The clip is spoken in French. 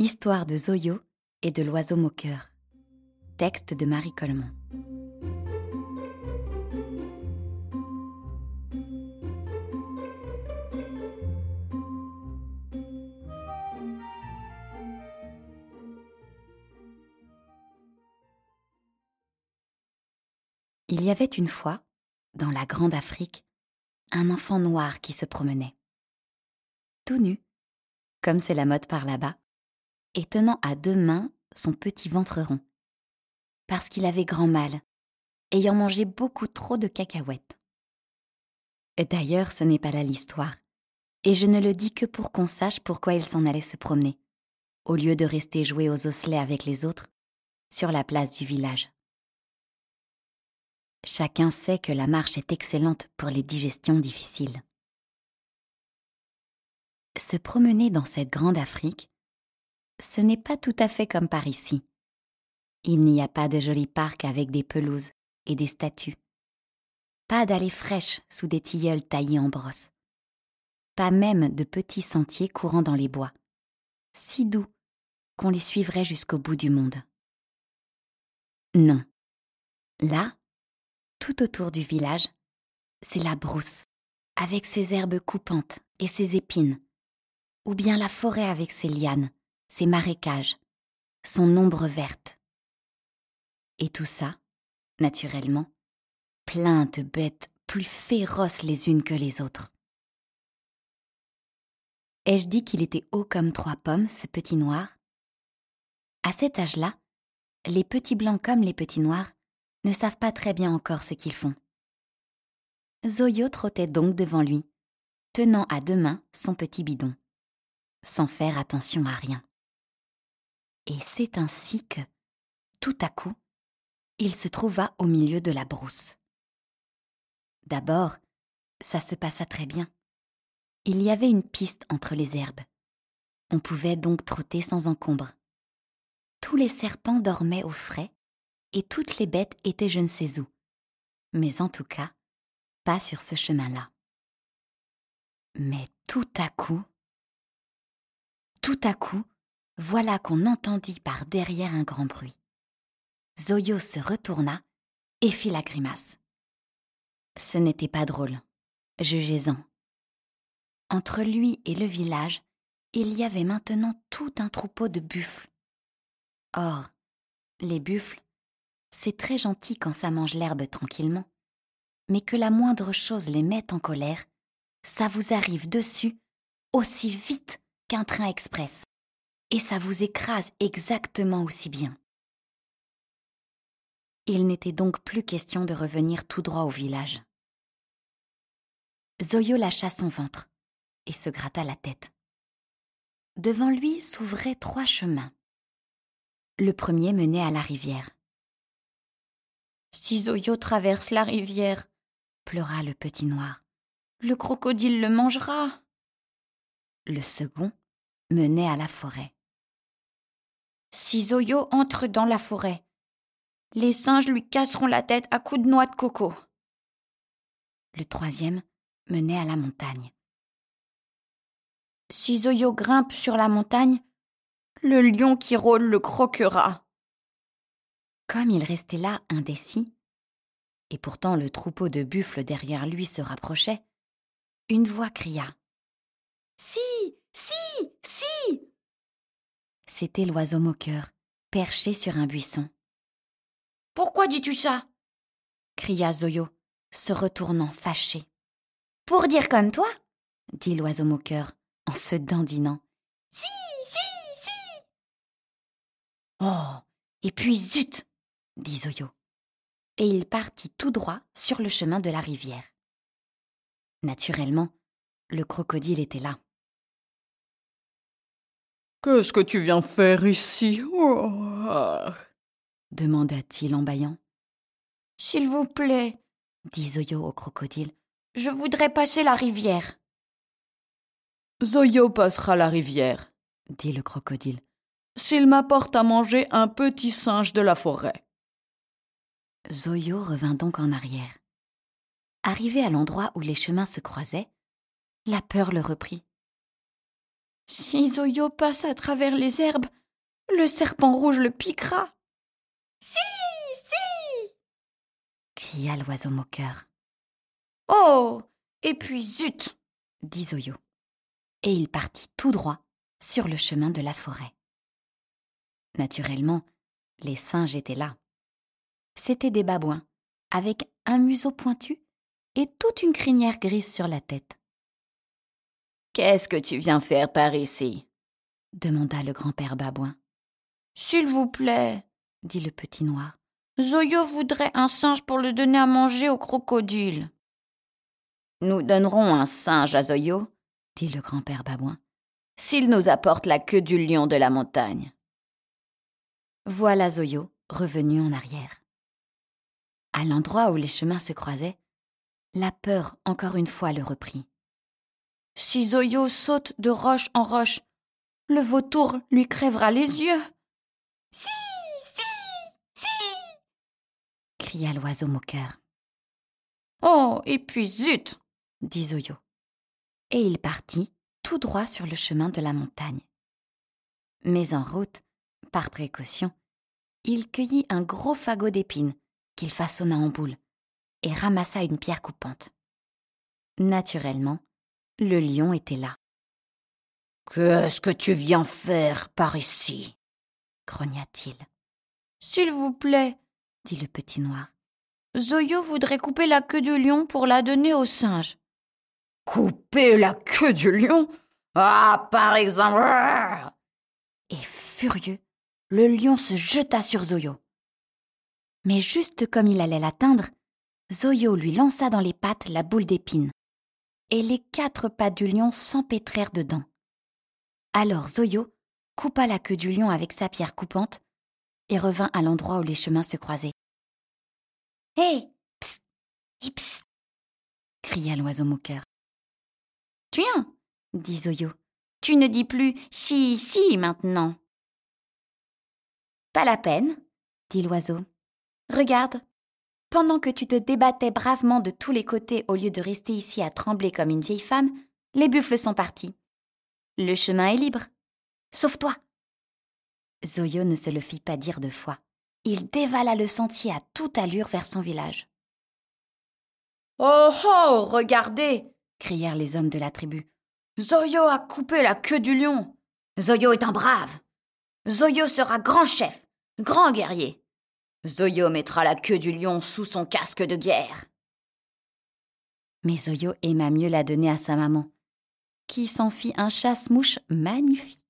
Histoire de Zoyo et de l'oiseau moqueur. Texte de Marie Coleman. Il y avait une fois, dans la grande Afrique, un enfant noir qui se promenait. Tout nu, comme c'est la mode par là-bas, et tenant à deux mains son petit ventre rond. Parce qu'il avait grand mal, ayant mangé beaucoup trop de cacahuètes. D'ailleurs, ce n'est pas là l'histoire, et je ne le dis que pour qu'on sache pourquoi il s'en allait se promener, au lieu de rester jouer aux osselets avec les autres, sur la place du village. Chacun sait que la marche est excellente pour les digestions difficiles. Se promener dans cette grande Afrique, ce n'est pas tout à fait comme par ici. Il n'y a pas de jolis parcs avec des pelouses et des statues. Pas d'allées fraîches sous des tilleuls taillés en brosse. Pas même de petits sentiers courant dans les bois. Si doux qu'on les suivrait jusqu'au bout du monde. Non. Là, tout autour du village, c'est la brousse, avec ses herbes coupantes et ses épines, ou bien la forêt avec ses lianes, ses marécages, son ombre verte. Et tout ça, naturellement, plein de bêtes plus féroces les unes que les autres. Ai-je dit qu'il était haut comme trois pommes, ce petit noir? À cet âge-là, les petits blancs comme les petits noirs ne savent pas très bien encore ce qu'ils font. Zoyo trottait donc devant lui, tenant à deux mains son petit bidon, sans faire attention à rien. Et c'est ainsi que, tout à coup, il se trouva au milieu de la brousse. D'abord, ça se passa très bien. Il y avait une piste entre les herbes. On pouvait donc trotter sans encombre. Tous les serpents dormaient au frais et toutes les bêtes étaient je ne sais où. Mais en tout cas, pas sur ce chemin-là. Mais tout à coup, tout à coup, voilà qu'on entendit par derrière un grand bruit. Zoyo se retourna et fit la grimace. Ce n'était pas drôle, jugez-en. Entre lui et le village, il y avait maintenant tout un troupeau de buffles. Or, les buffles, c'est très gentil quand ça mange l'herbe tranquillement, mais que la moindre chose les mette en colère, ça vous arrive dessus aussi vite qu'un train express et ça vous écrase exactement aussi bien. Il n'était donc plus question de revenir tout droit au village. Zoyo lâcha son ventre et se gratta la tête. Devant lui s'ouvraient trois chemins. Le premier menait à la rivière. Si Zoyo traverse la rivière, pleura le petit noir, le crocodile le mangera. Le second menait à la forêt si Zoyo entre dans la forêt. Les singes lui casseront la tête à coups de noix de coco. Le troisième menait à la montagne. Si Zoyo grimpe sur la montagne, le lion qui rôle le croquera. Comme il restait là indécis, et pourtant le troupeau de buffles derrière lui se rapprochait, une voix cria. Si, si, si c'était l'oiseau moqueur, perché sur un buisson. Pourquoi dis-tu ça? cria Zoyo, se retournant fâché. Pour dire comme toi dit l'oiseau moqueur, en se dandinant. Si, si, si Oh Et puis zut dit Zoyo. Et il partit tout droit sur le chemin de la rivière. Naturellement, le crocodile était là. Qu'est-ce que tu viens faire ici oh. demanda-t-il en bâillant. S'il vous plaît, dit Zoyo au crocodile, je voudrais passer la rivière. Zoyo passera la rivière, dit le crocodile, s'il m'apporte à manger un petit singe de la forêt. Zoyo revint donc en arrière. Arrivé à l'endroit où les chemins se croisaient, la peur le reprit. Si Zoyo passe à travers les herbes, le serpent rouge le piquera. Si, si cria l'oiseau moqueur. Oh Et puis zut dit Zoyo. Et il partit tout droit sur le chemin de la forêt. Naturellement, les singes étaient là. C'étaient des babouins, avec un museau pointu et toute une crinière grise sur la tête. Qu'est-ce que tu viens faire par ici? demanda le grand-père babouin. S'il vous plaît, dit le petit noir. Zoyo voudrait un singe pour le donner à manger au crocodile. Nous donnerons un singe à Zoyo, dit le grand-père babouin, s'il nous apporte la queue du lion de la montagne. Voilà Zoyo revenu en arrière. À l'endroit où les chemins se croisaient, la peur encore une fois le reprit. Si Zoyo saute de roche en roche, le vautour lui crèvera les yeux. Si, si, si cria l'oiseau moqueur. Oh, et puis zut dit Zoyo. Et il partit tout droit sur le chemin de la montagne. Mais en route, par précaution, il cueillit un gros fagot d'épines qu'il façonna en boule et ramassa une pierre coupante. Naturellement, le lion était là. Qu'est-ce que tu viens faire par ici? grogna-t-il. S'il vous plaît, dit le petit noir. Zoyo voudrait couper la queue du lion pour la donner au singe. Couper la queue du lion? Ah, par exemple Et furieux, le lion se jeta sur Zoyo. Mais juste comme il allait l'atteindre, Zoyo lui lança dans les pattes la boule d'épines. Et les quatre pattes du lion s'empêtrèrent dedans. Alors Zoyo coupa la queue du lion avec sa pierre coupante et revint à l'endroit où les chemins se croisaient. Hé Et psst cria l'oiseau moqueur. Tiens, dit Zoyo, tu ne dis plus si, si maintenant. Pas la peine, dit l'oiseau. Regarde, pendant que tu te débattais bravement de tous les côtés au lieu de rester ici à trembler comme une vieille femme, les buffles sont partis. Le chemin est libre. Sauve-toi. Zoyo ne se le fit pas dire deux fois. Il dévala le sentier à toute allure vers son village. Oh oh, regardez crièrent les hommes de la tribu. Zoyo a coupé la queue du lion. Zoyo est un brave. Zoyo sera grand chef, grand guerrier. Zoyo mettra la queue du lion sous son casque de guerre. Mais Zoyo aima mieux la donner à sa maman, qui s'en fit un chasse-mouche magnifique.